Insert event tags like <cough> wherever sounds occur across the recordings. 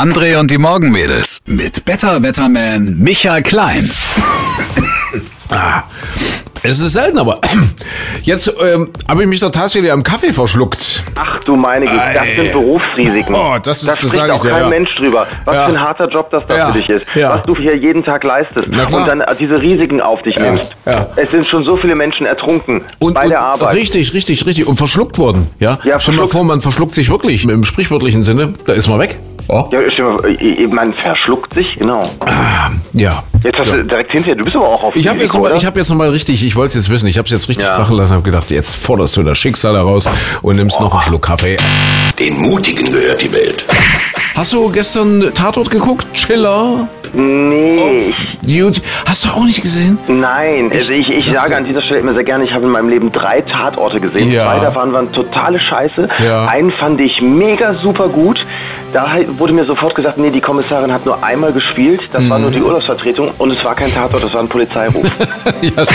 André und die Morgenmädels mit Better Wetterman Michael Klein. Ah, es ist selten, aber <clears throat> jetzt ähm, habe ich mich doch tatsächlich am Kaffee verschluckt. Ach du meine Güte, das Ei. sind Berufsrisiken. Oh, das ist- da das spricht sag ich auch dir, kein ja. Mensch drüber. Was Ja. für ein harter Job das da Ja. für dich ist. Ja. Was du hier jeden Tag leistest. Na klar. Und dann äh, diese Risiken auf dich nimmst. Ja. Es sind schon so viele Menschen ertrunken Und, bei und, der Arbeit. Richtig, richtig, richtig. Und verschluckt worden. Ja, Ja, Stell dir mal verschluckt. vor, man verschluckt sich wirklich im sprichwörtlichen Sinne. Da ist man weg. Oh. Ja, mal, äh, man verschluckt sich, genau. Ja. Jetzt hast du direkt hinterher, du bist aber auch auf Ich habe jetzt, noch mal- oder? ich hab jetzt nochmal richtig, ich wollte es jetzt wissen, ich habe es jetzt richtig Ja. krachen lassen, habe gedacht, jetzt forderst du das Schicksal heraus und nimmst noch einen Schluck Kaffee. Den Mutigen gehört die Welt. Hast du gestern Tatort geguckt? Chiller? Nee, Gut. Hast du auch nicht gesehen? nein. Also ich, ich sage an dieser Stelle immer sehr gerne, ich habe in meinem Leben drei Tatorte gesehen. Ja. Zwei davon waren totale Scheiße. Ja. Einen fand ich mega super gut. Da wurde mir sofort gesagt, nee, die Kommissarin hat nur einmal gespielt. Das war Mhm. nur die Urlaubsvertretung und es war kein Tatort, das war ein Polizeiruf. <laughs> ja.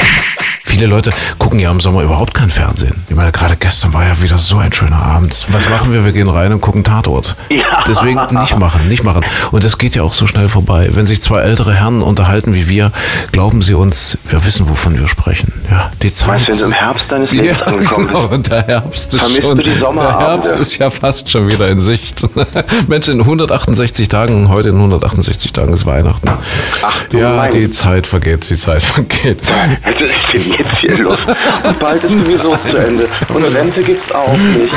Viele Leute gucken ja im Sommer überhaupt kein Fernsehen. Ich meine, gerade gestern war ja wieder so ein schöner Abend. Was machen wir? Wir gehen rein und gucken Tatort. Ja. Deswegen nicht machen, nicht machen. Und das geht ja auch so schnell vorbei. Wenn sich zwei ältere Herren unterhalten wie wir, glauben sie uns, wir wissen, wovon wir sprechen. Ja, die Zeit. Weißt du, im Herbst deines Lebens Ja, <laughs> angekommen genau. Und der Herbst ist Vermisst schon. der? Herbst ist ja fast schon wieder in Sicht. <laughs> Mensch, in 168 Tagen, heute in 168 Tagen ist Weihnachten. Ach ja, mein- die Zeit vergeht, die Zeit <laughs> vergeht. Hier los? Und bald ist sowieso zu Ende. Und Rente gibt's auch nicht.